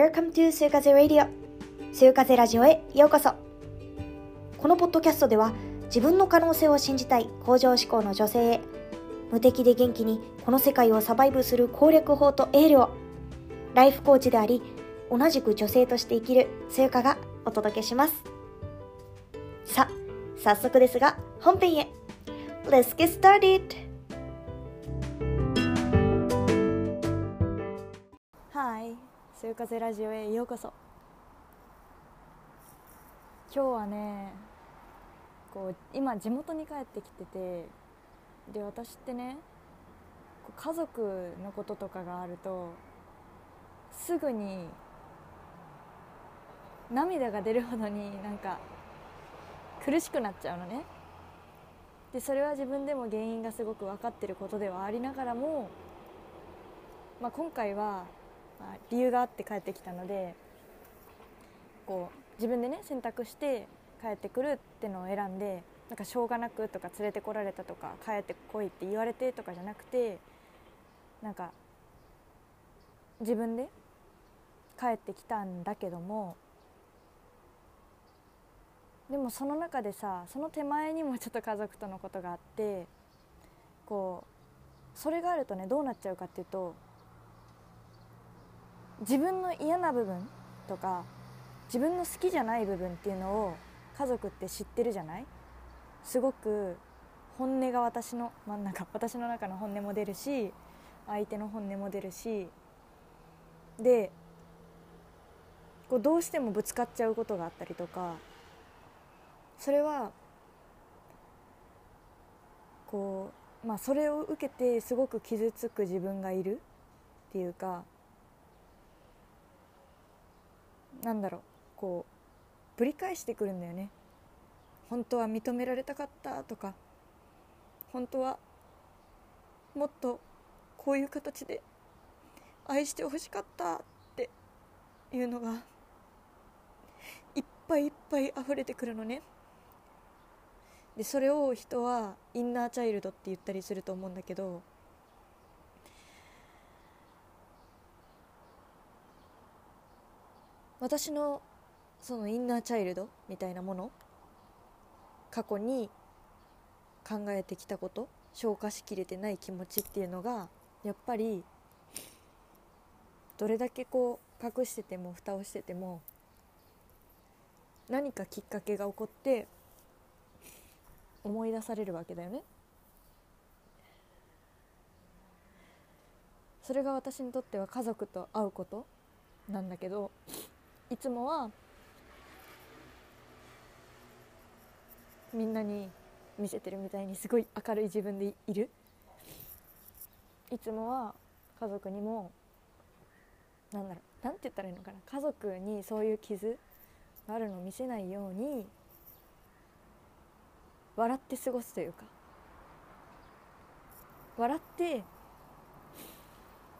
Welcome to 数風 Radio 数風ラジオへようこそ。このポッドキャストでは自分の可能性を信じたい向上志向の女性へ無敵で元気にこの世界をサバイブする攻略法とエールをライフコーチであり同じく女性として生きる数香がお届けします。さあ早速ですが本編へ。Let's get started! はい、数風ラジオへようこそ。今日はねこう今地元に帰ってきててで私ってね家族のこととかがあるとすぐに涙が出るほどになんか苦しくなっちゃうのね。でそれは自分でも原因がすごく分かってることではありながらも、まあ、今回はまあ理由があって帰ってきたのでこう自分でね選択して帰ってくるってのを選んでなんかしょうがなくとか連れてこられたとか帰ってこいって言われてとかじゃなくてなんか自分で帰ってきたんだけどもでもその中でさその手前にもちょっと家族とのことがあってこうそれがあるとねどうなっちゃうかっていうと自分の嫌な部分とか自分の好きじゃない部分っていうのを家族って知ってるじゃない？すごく本音が私の真ん中私の中の本音も出るし相手の本音も出るしでこうどうしてもぶつかっちゃうことがあったりとかそれはこうまあそれを受けてすごく傷つく自分がいるっていうかなんだろうこうぶり返してくるんだよね。本当は認められたかったとか本当はもっとこういう形で愛してほしかったっていうのがいっぱいいっぱい溢れてくるのね。でそれを人はインナーチャイルドって言ったりすると思うんだけど私のそのインナーチャイルドみたいなもの？過去に考えてきたこと？消化しきれてない気持ちっていうのがやっぱりどれだけこう隠してても蓋をしてても何かきっかけが起こって思い出されるわけだよね。それが私にとっては家族と会うことなんだけどいつもはみんなに見せてるみたいにすごい明るい自分でいる。いつもは家族にもなんだろうなんて言ったらいいのかな。家族にそういう傷があるのを見せないように笑って過ごすというか笑って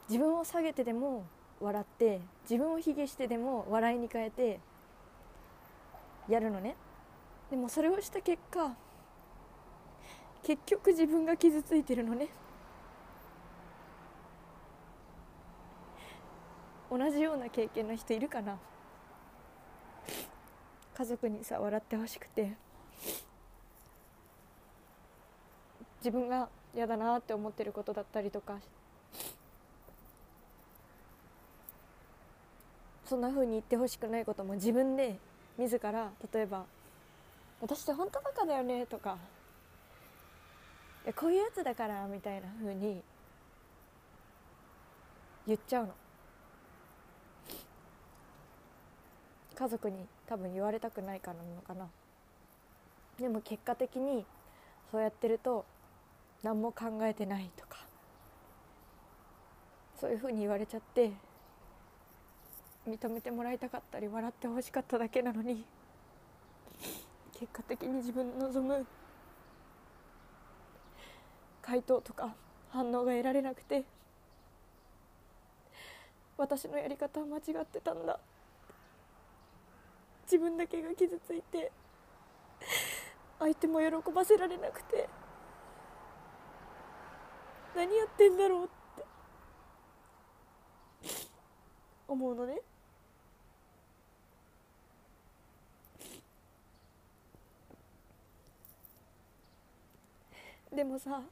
自分を下げてでも笑って自分を卑下してでも笑いに変えてやるのね。でもそれをした結果結局自分が傷ついてるのね。同じような経験の人いるかな。家族にさ笑ってほしくて。自分が嫌だなって思ってることだったりとかそんな風に言ってほしくないことも自分で自ら例えば「私って本当バカだよね」とか「こういうやつだから」みたいな風に言っちゃうの。家族に多分言われたくないからなのかな。でも結果的にそうやってると何も考えてないとかそういう風に言われちゃって認めてもらいたかったり笑ってほしかっただけなのに結果的に自分の望む回答とか反応が得られなくて私のやり方は間違ってたんだ。自分だけが傷ついて相手も喜ばせられなくて何やってんだろうって思うのね。でもさ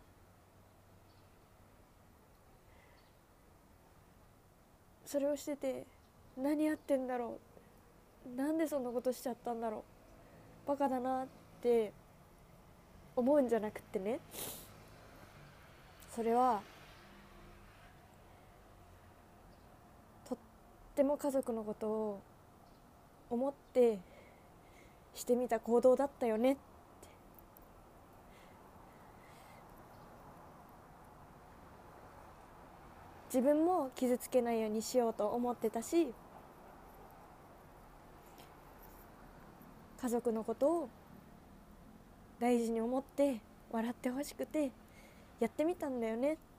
それをしてて何やってんだろう。なんでそんなことしちゃったんだろう。バカだなって思うんじゃなくってね。それはっても家族のことを思ってしてみた行動だったよね。って自分も傷つけないようにしようと思ってたし家族のことを大事に思って笑ってほしくてやってみたんだよね。って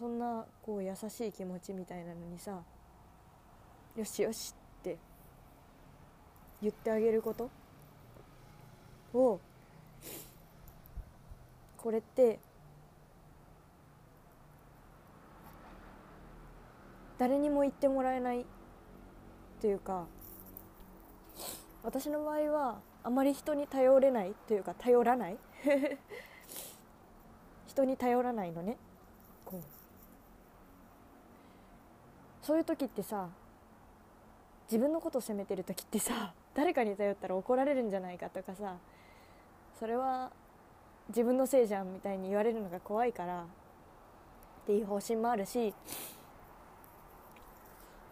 そんなこう優しい気持ちみたいなのにさよしよしって言ってあげること？をこれって誰にも言ってもらえないというか私の場合はあまり人に頼れないというか頼らない？人に頼らないのねこうそういう時ってさ自分のことを責めてる時ってさ 誰かに頼ったら怒られるんじゃないかとかさそれは自分のせいじゃんみたいに言われるのが怖いからっていう方針もあるし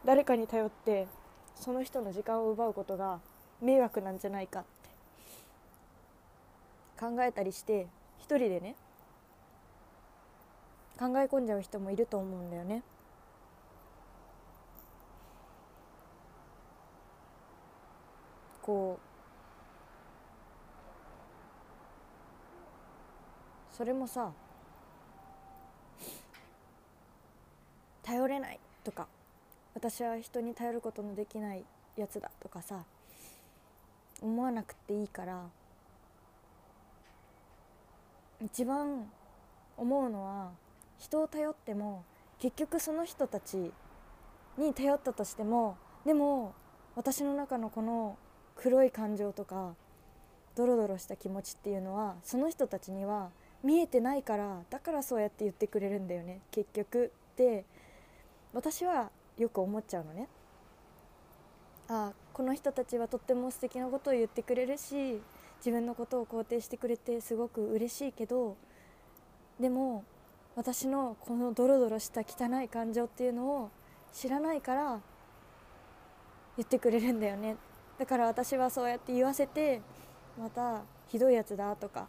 誰かに頼ってその人の時間を奪うことが迷惑なんじゃないかって考えたりして一人でね考え込んじゃう人もいると思うんだよね。こうそれもさ頼れないとか私は人に頼ることのできないやつだとかさ思わなくていいから一番思うのは人を頼っても結局その人たちに頼ったとしてもでも私の中のこの黒い感情とかドロドロした気持ちっていうのはその人たちには見えてないからだからそうやって言ってくれるんだよね結局って。私はよく思っちゃうのね。あこの人たちはとっても素敵なことを言ってくれるし自分のことを肯定してくれてすごく嬉しいけどでも私のこのドロドロした汚い感情っていうのを知らないから言ってくれるんだよね。だから私はそうやって言わせてまたひどいやつだとか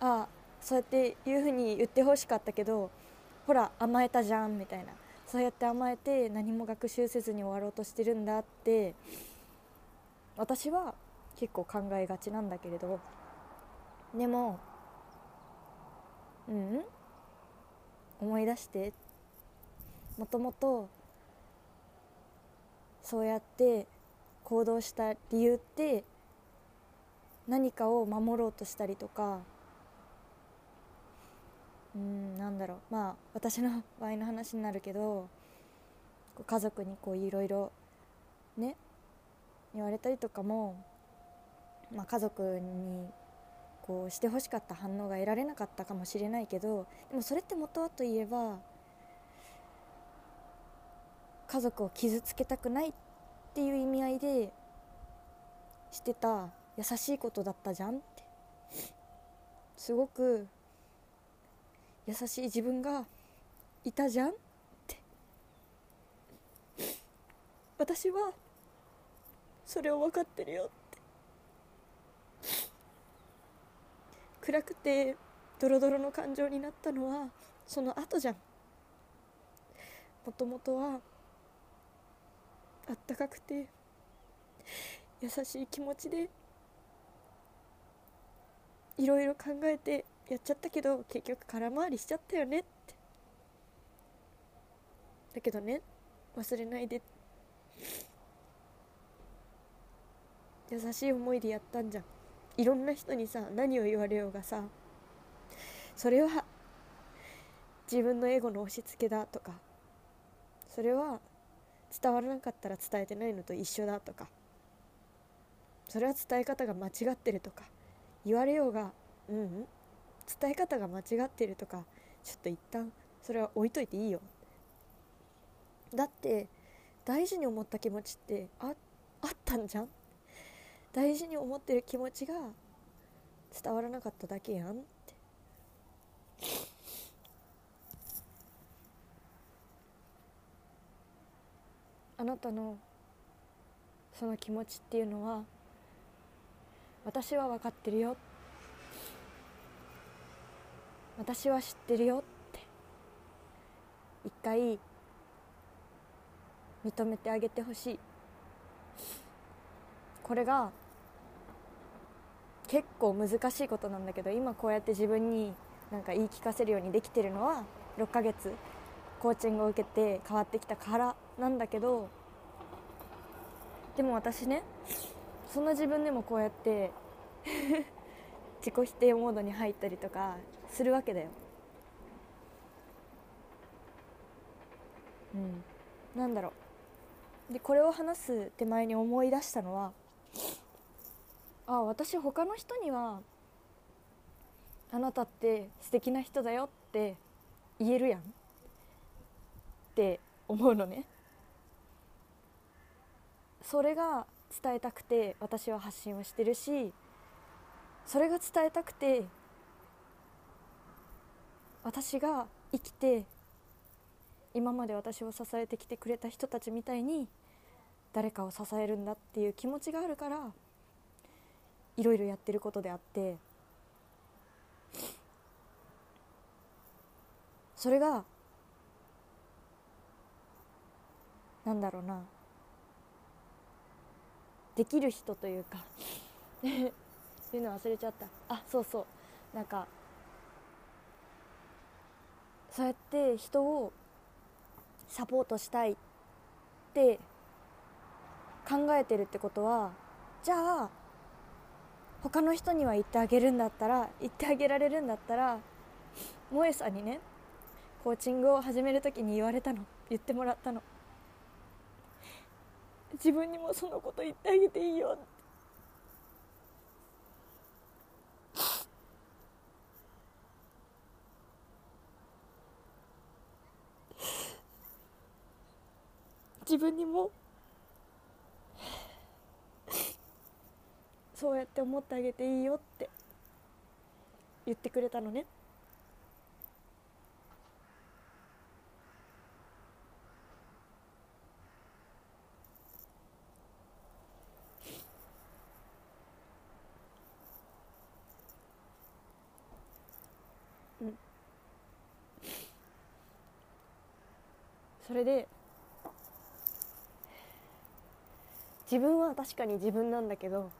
ああそうやっていうふうに言ってほしかったけどほら甘えたじゃんみたいな。そうやって甘えて何も学習せずに終わろうとしてるんだって私は結構考えがちなんだけれどでもうん？思い出して。もともとそうやって行動した理由って何かを守ろうとしたりとかうんなんだろう。まあ私の場合の話になるけど家族にこういろいろね言われたりとかも、まあ、家族にこうしてほしかった反応が得られなかったかもしれないけどでもそれって元はといえば家族を傷つけたくないっっていう意味合いでしてた優しいことだったじゃんって。すごく優しい自分がいたじゃんって。私はそれを分かってるよって。暗くてドロドロの感情になったのはその後じゃん。もともとはあったかくて優しい気持ちでいろいろ考えてやっちゃったけど結局空回りしちゃったよねって。だけどね忘れないで。優しい思いでやったんじゃん。いろんな人にさ何を言われようがさそれは自分のエゴの押し付けだとかそれは伝わらなかったら伝えてないのと一緒だとか。それは伝え方が間違ってるとか。言われようがうん、うん、伝え方が間違ってるとかちょっと一旦それは置いといていいよ。だって大事に思った気持ちってああったんじゃん？大事に思ってる気持ちが伝わらなかっただけやんって。あなたのその気持ちっていうのは私は分かってるよ。私は知ってるよって一回認めてあげてほしい。これが結構難しいことなんだけど今こうやって自分になんか言い聞かせるようにできてるのは6ヶ月コーチングを受けて変わってきたから。なんだけどでも私ねそんな自分でもこうやって 自己否定モードに入ったりとかするわけだよ。うん、なんだろう。でこれを話す手前に思い出したのはあ私他の人にはあなたって素敵な人だよって言えるやんって思うのね。それが伝えたくて私は発信をしてるしそれが伝えたくて私が生きて今まで私を支えてきてくれた人たちみたいに誰かを支えるんだっていう気持ちがあるからいろいろやってることであってそれがなんだろうなできる人というか。いうの忘れちゃった。あそうそう。なんかそうやって人をサポートしたいって考えてるってことはじゃあ他の人には言ってあげるんだったら言ってあげられるんだったら萌えさんにねコーチングを始める時に言われたの。言ってもらったの。自分にもそのこと言ってあげていいよ。って自分にもそうやって思ってあげていいよって言ってくれたのね。れで自分は確かに自分なんだけど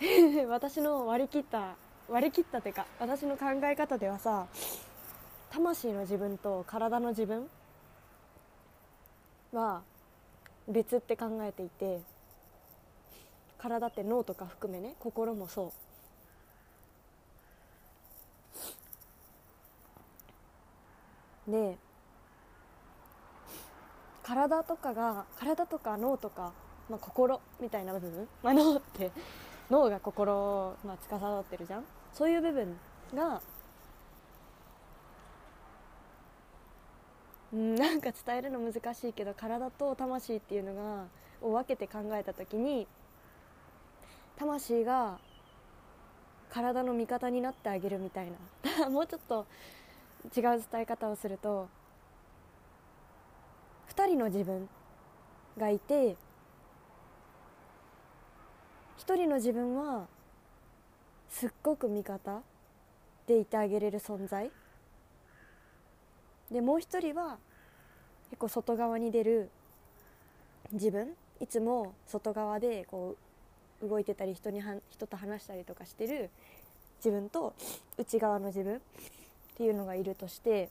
私の割り切った割り切ったってか私の考え方ではさ魂の自分と体の自分は別って考えていて体って脳とか含めね心もそう。で体とかが体とか脳とか、まあ、心みたいな部分、まあ、脳って脳が心を、まあ、司ってるじゃん。そういう部分がうんなんか伝えるの難しいけど体と魂っていうのがを分けて考えた時に魂が体の味方になってあげるみたいな。もうちょっと違う伝え方をすると2人の自分がいて1人の自分はすっごく味方でいてあげれる存在。でもう一人は結構外側に出る自分。いつも外側でこう動いてたり人には人と話したりとかしてる自分と内側の自分。っていうのがいるとして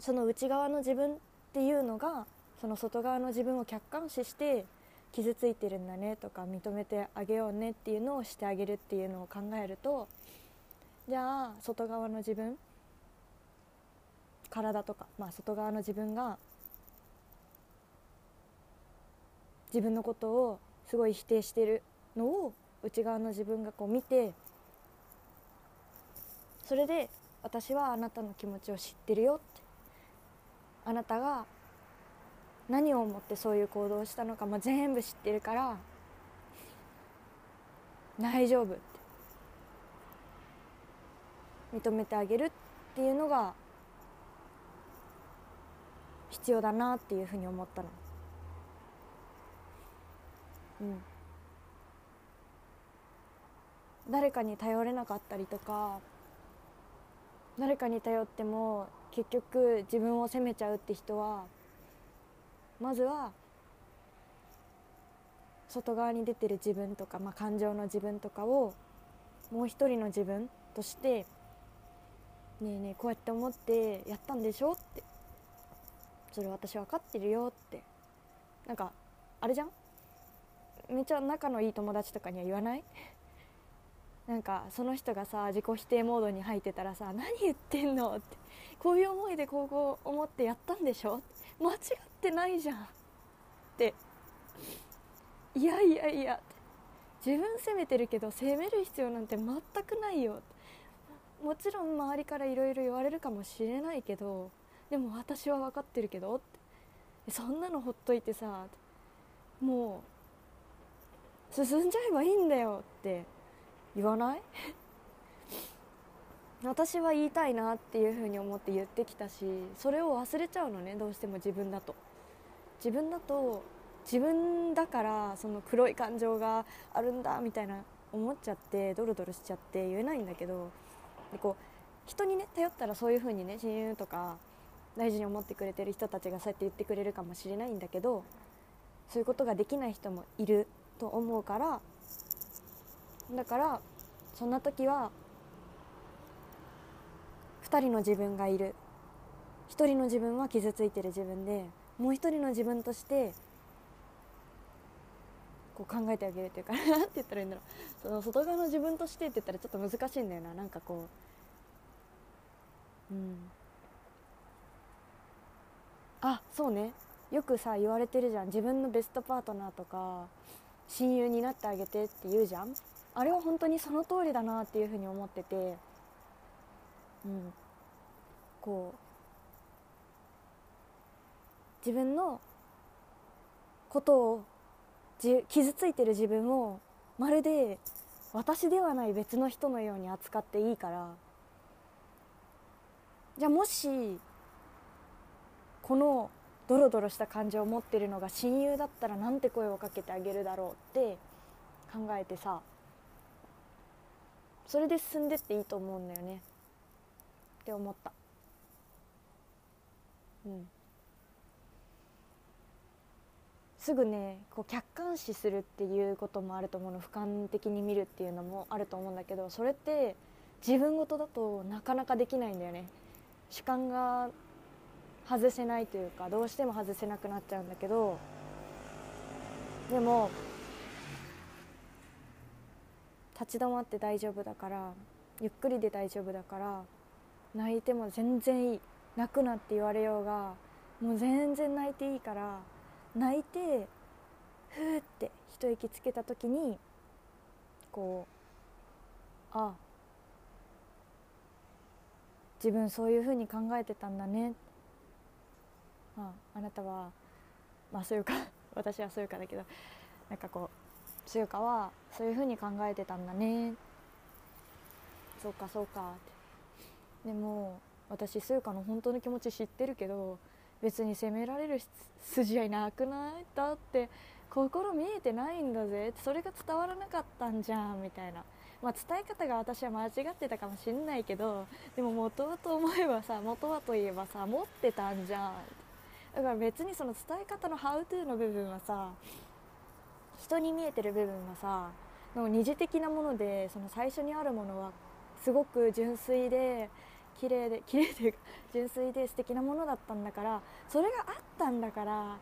その内側の自分っていうのがその外側の自分を客観視して傷ついてるんだねとか認めてあげようねっていうのをしてあげるっていうのを考えるとじゃあ外側の自分体とか、まあ、外側の自分が自分のことをすごい否定してるのを内側の自分がこう見てそれで私はあなたの気持ちを知ってるよって。あなたが何を思ってそういう行動をしたのかも全部知ってるから大丈夫って。認めてあげるっていうのが必要だなっていうふうに思ったの。うん。誰かに頼れなかったりとか誰かに頼っても結局自分を責めちゃうって人はまずは外側に出てる自分とか、まあ、感情の自分とかをもう一人の自分として「ねえねえこうやって思ってやったんでしょ?」って「それ私分かってるよ」ってなんかあれじゃん？めっちゃ仲のいい友達とかには言わない？なんかその人がさ自己否定モードに入ってたらさ「何言ってんの?」って「こういう思いでこう思ってやったんでしょ?」間違ってないじゃんっていやいやいや自分責めてるけど責める必要なんて全くないよもちろん周りからいろいろ言われるかもしれないけどでも私は分かってるけどそんなのほっといてさもう進んじゃえばいいんだよって。言わない？私は言いたいなっていうふうに思って言ってきたしそれを忘れちゃうのねどうしても自分だと。自分だと自分だからその黒い感情があるんだみたいな思っちゃってドロドロしちゃって言えないんだけどでこう人にね頼ったらそういうふうにね親友とか大事に思ってくれてる人たちがそうやって言ってくれるかもしれないんだけどそういうことができない人もいると思うからだからそんな時は2人の自分がいる。1人の自分は傷ついてる自分でもう1人の自分としてこう考えてあげるっていうか何て言ったらいいんだろう。その外側の自分としてって言ったらちょっと難しいんだよな。なんかこううん。あそうね。よくさ言われてるじゃん。自分のベストパートナーとか親友になってあげてって言うじゃん。あれは本当にその通りだなっていうふうに思っててうん。こう自分のことをじ傷ついてる自分をまるで私ではない別の人のように扱っていいからじゃあもしこのドロドロした感情を持ってるのが親友だったらなんて声をかけてあげるだろうって考えてさそれで進んでっていいと思うんだよね。って思った。うん。すぐねこう客観視するっていうこともあると思うの俯瞰的に見るっていうのもあると思うんだけどそれって自分事だとなかなかできないんだよね。主観が外せないというかどうしても外せなくなっちゃうんだけどでも立ち止まって大丈夫だからゆっくりで大丈夫だから泣いても全然いい。泣くなって言われようがもう全然泣いていいから泣いてふーって一息つけた時にこうあ自分そういうふうに考えてたんだね。ああなたはまあそういうか 私はそういうかだけどなんかこうそうかはそういうふうに考えてたんだね。そうかそうか。ってでも私そういうかの本当の気持ち知ってるけど別に責められる筋合いなくない？だって心見えてないんだぜ。それが伝わらなかったんじゃんみたいな、まあ、伝え方が私は間違ってたかもしんないけどでも元はと思えばさ元はといえばさ持ってたんじゃん。だから別にその伝え方の「ハウトゥーの部分はさ人に見えてる部分はさ二次的なものでその最初にあるものはすごく純粋で綺麗で 綺麗というか純粋で素敵なものだったんだからそれがあったんだから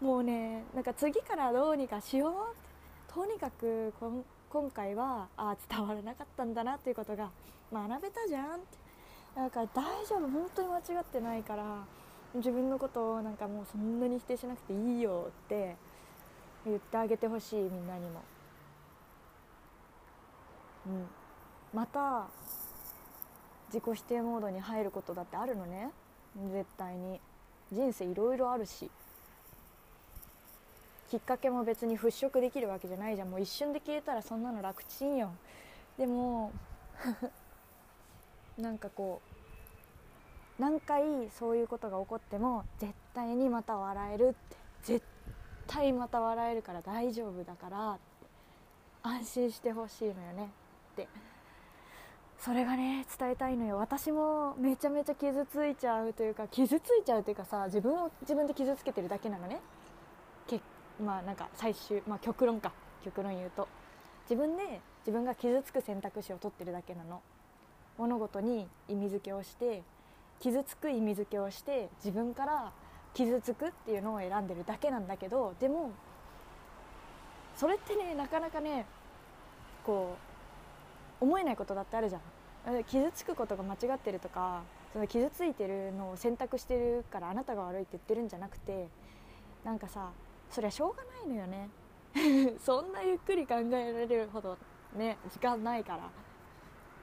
もうねなんか次からどうにかしようってとにかく今回はあ伝わらなかったんだなっていうことが学べたじゃんって。だから大丈夫本当に間違ってないから自分のことをなんかもうそんなに否定しなくていいよって言ってあげてほしいみんなにも。うん。また自己否定モードに入ることだってあるのね。絶対に。人生いろいろあるし。きっかけも別に払拭できるわけじゃないじゃん。もう一瞬で消えたらそんなの楽ちんよ。でも なんかこう何回そういうことが起こっても絶対にまた笑えるって。絶対また笑えるから大丈夫だから安心してほしいのよねって。それがね伝えたいのよ。私もめちゃめちゃ傷ついちゃうというか傷ついちゃうというかさ自分を自分で傷つけてるだけなのね。けまあなんか最終、まあ、極論か。極論言うと。自分で自分が傷つく選択肢を取ってるだけなの。物事に意味付けをして傷つく意味付けをして自分から傷つくっていうのを選んでるだけなんだけどでもそれってねなかなかねこう思えないことだってあるじゃん。傷つくことが間違ってるとかその傷ついてるのを選択してるからあなたが悪いって言ってるんじゃなくてなんかさそりゃしょうがないのよね。そんなゆっくり考えられるほどね時間ないから。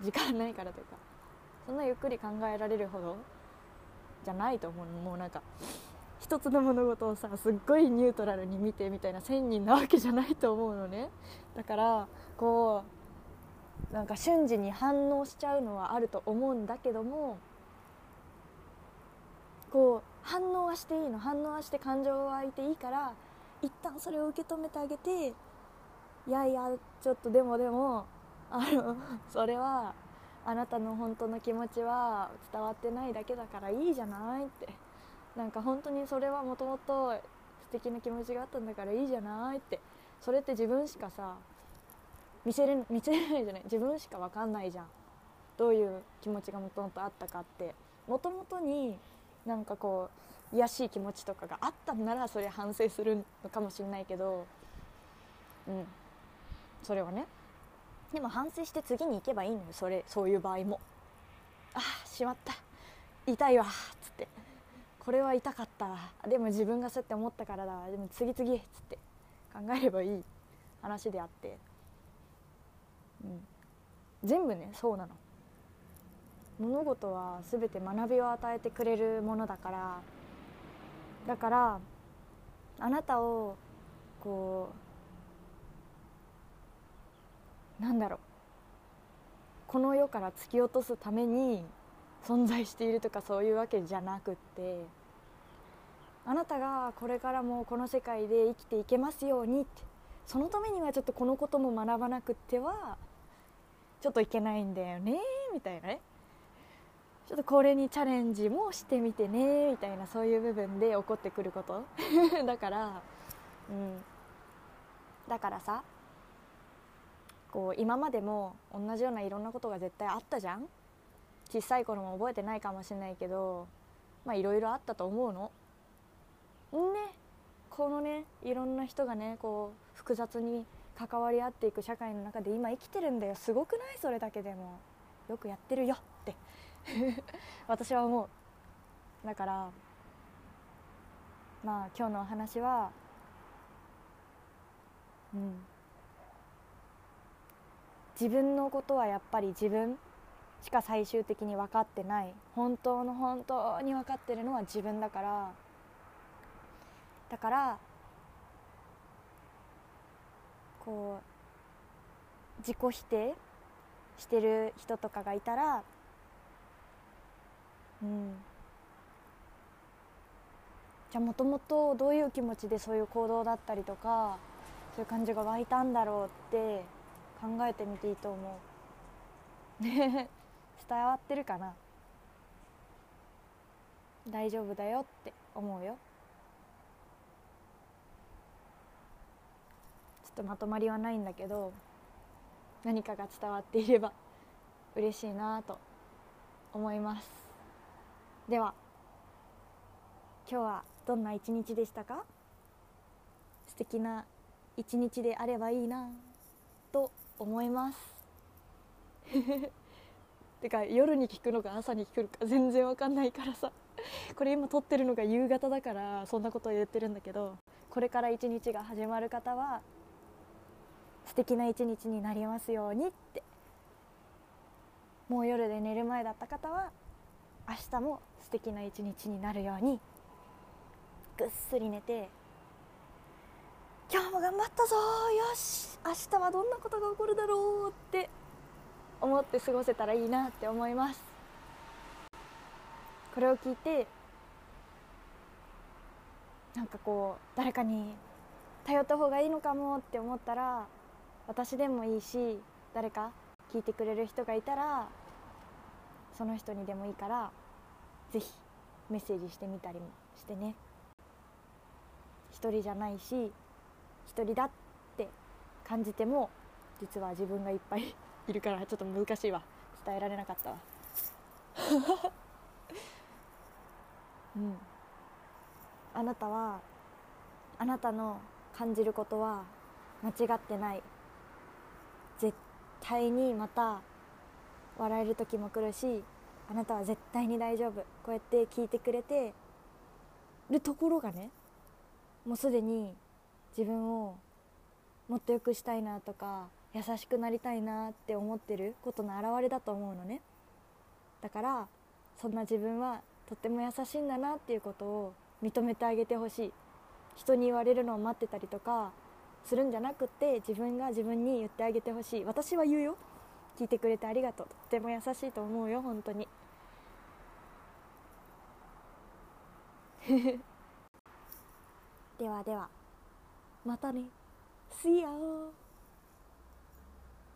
時間ないからというかそんなゆっくり考えられるほどじゃないと思うもうなんか一つの物事をさすっごいニュートラルに見てみたいな千人なわけじゃないと思うのね。だからこうなんか瞬時に反応しちゃうのはあると思うんだけどもこう反応はしていいの。反応はして感情は湧いていいから一旦それを受け止めてあげていやいやちょっとでもでもあのそれはあなたの本当の気持ちは伝わってないだけだからいいじゃないって。なんか本当にそれはもともと素敵な気持ちがあったんだからいいじゃないってそれって自分しかさ見せれ見せれないじゃない自分しか分かんないじゃん。どういう気持ちがもともとあったかって。もともとになんかこう癒しい気持ちとかがあったんならそれ反省するのかもしれないけどうん。それはね。でも反省して次に行けばいいのよそれそういう場合も。ああしまった。痛いわっつって。これは痛かった。でも自分がそうやって思ったからだ。でも次々っつって考えればいい話であって、うん、全部ねそうなの。物事は全て学びを与えてくれるものだから。だからあなたをこうなんだろう。この世から突き落とすために存在しているとかそういうわけじゃなくって。あなたがこれからもこの世界で生きていけますようにって。そのためにはちょっとこのことも学ばなくってはちょっといけないんだよねみたいなね。ちょっとこれにチャレンジもしてみてねみたいなそういう部分で起こってくること。だからうん。だからさこう今までも同じようないろんなことが絶対あったじゃん。小さい頃も覚えてないかもしれないけどまあいろいろあったと思うの。ねこのねいろんな人がねこう複雑に関わり合っていく社会の中で今生きてるんだよ。すごくない？それだけでも。よくやってるよって。私は思う。だからまあ今日のお話はうん。自分のことはやっぱり自分しか最終的に分かってない。本当の本当に分かってるのは自分だからだからこう自己否定してる人とかがいたらうん。じゃあもともとどういう気持ちでそういう行動だったりとかそういう感じが湧いたんだろうって考えてみていいと思う。ね。伝わってるかな。大丈夫だよって思うよちょっとまとまりはないんだけど何かが伝わっていれば嬉しいなと思います。では今日はどんな一日でしたか？素敵な一日であればいいなと思います。てか夜に聞くのか朝に聞くのか全然わかんないからさ。これ今撮ってるのが夕方だからそんなこと言ってるんだけどこれから一日が始まる方は素敵な一日になりますようにって。もう夜で寝る前だった方は明日も素敵な一日になるようにぐっすり寝て今日も頑張ったぞよし明日はどんなことが起こるだろうって思って過ごせたらいいなって思います。これを聞いてなんかこう誰かに頼った方がいいのかもって思ったら私でもいいし誰か聞いてくれる人がいたらその人にでもいいから是非メッセージしてみたりもしてね。一人じゃないし一人だって感じても実は自分がいっぱい いるからちょっと難しいわ。伝えられなかったわ。うん。あなたはあなたの感じることは間違ってない。絶対にまた笑える時も来るしあなたは絶対に大丈夫。こうやって聞いてくれてるところがねもうすでに自分をもっと良くしたいなとか優しくなりたいなって思ってることの表れだと思うのね。だからそんな自分はとっても優しいんだなっていうことを認めてあげてほしい。人に言われるのを待ってたりとかするんじゃなくて自分が自分に言ってあげてほしい。私は言うよ。聞いてくれてありがとう。とっても優しいと思うよ本当に。ではではまたね。See ya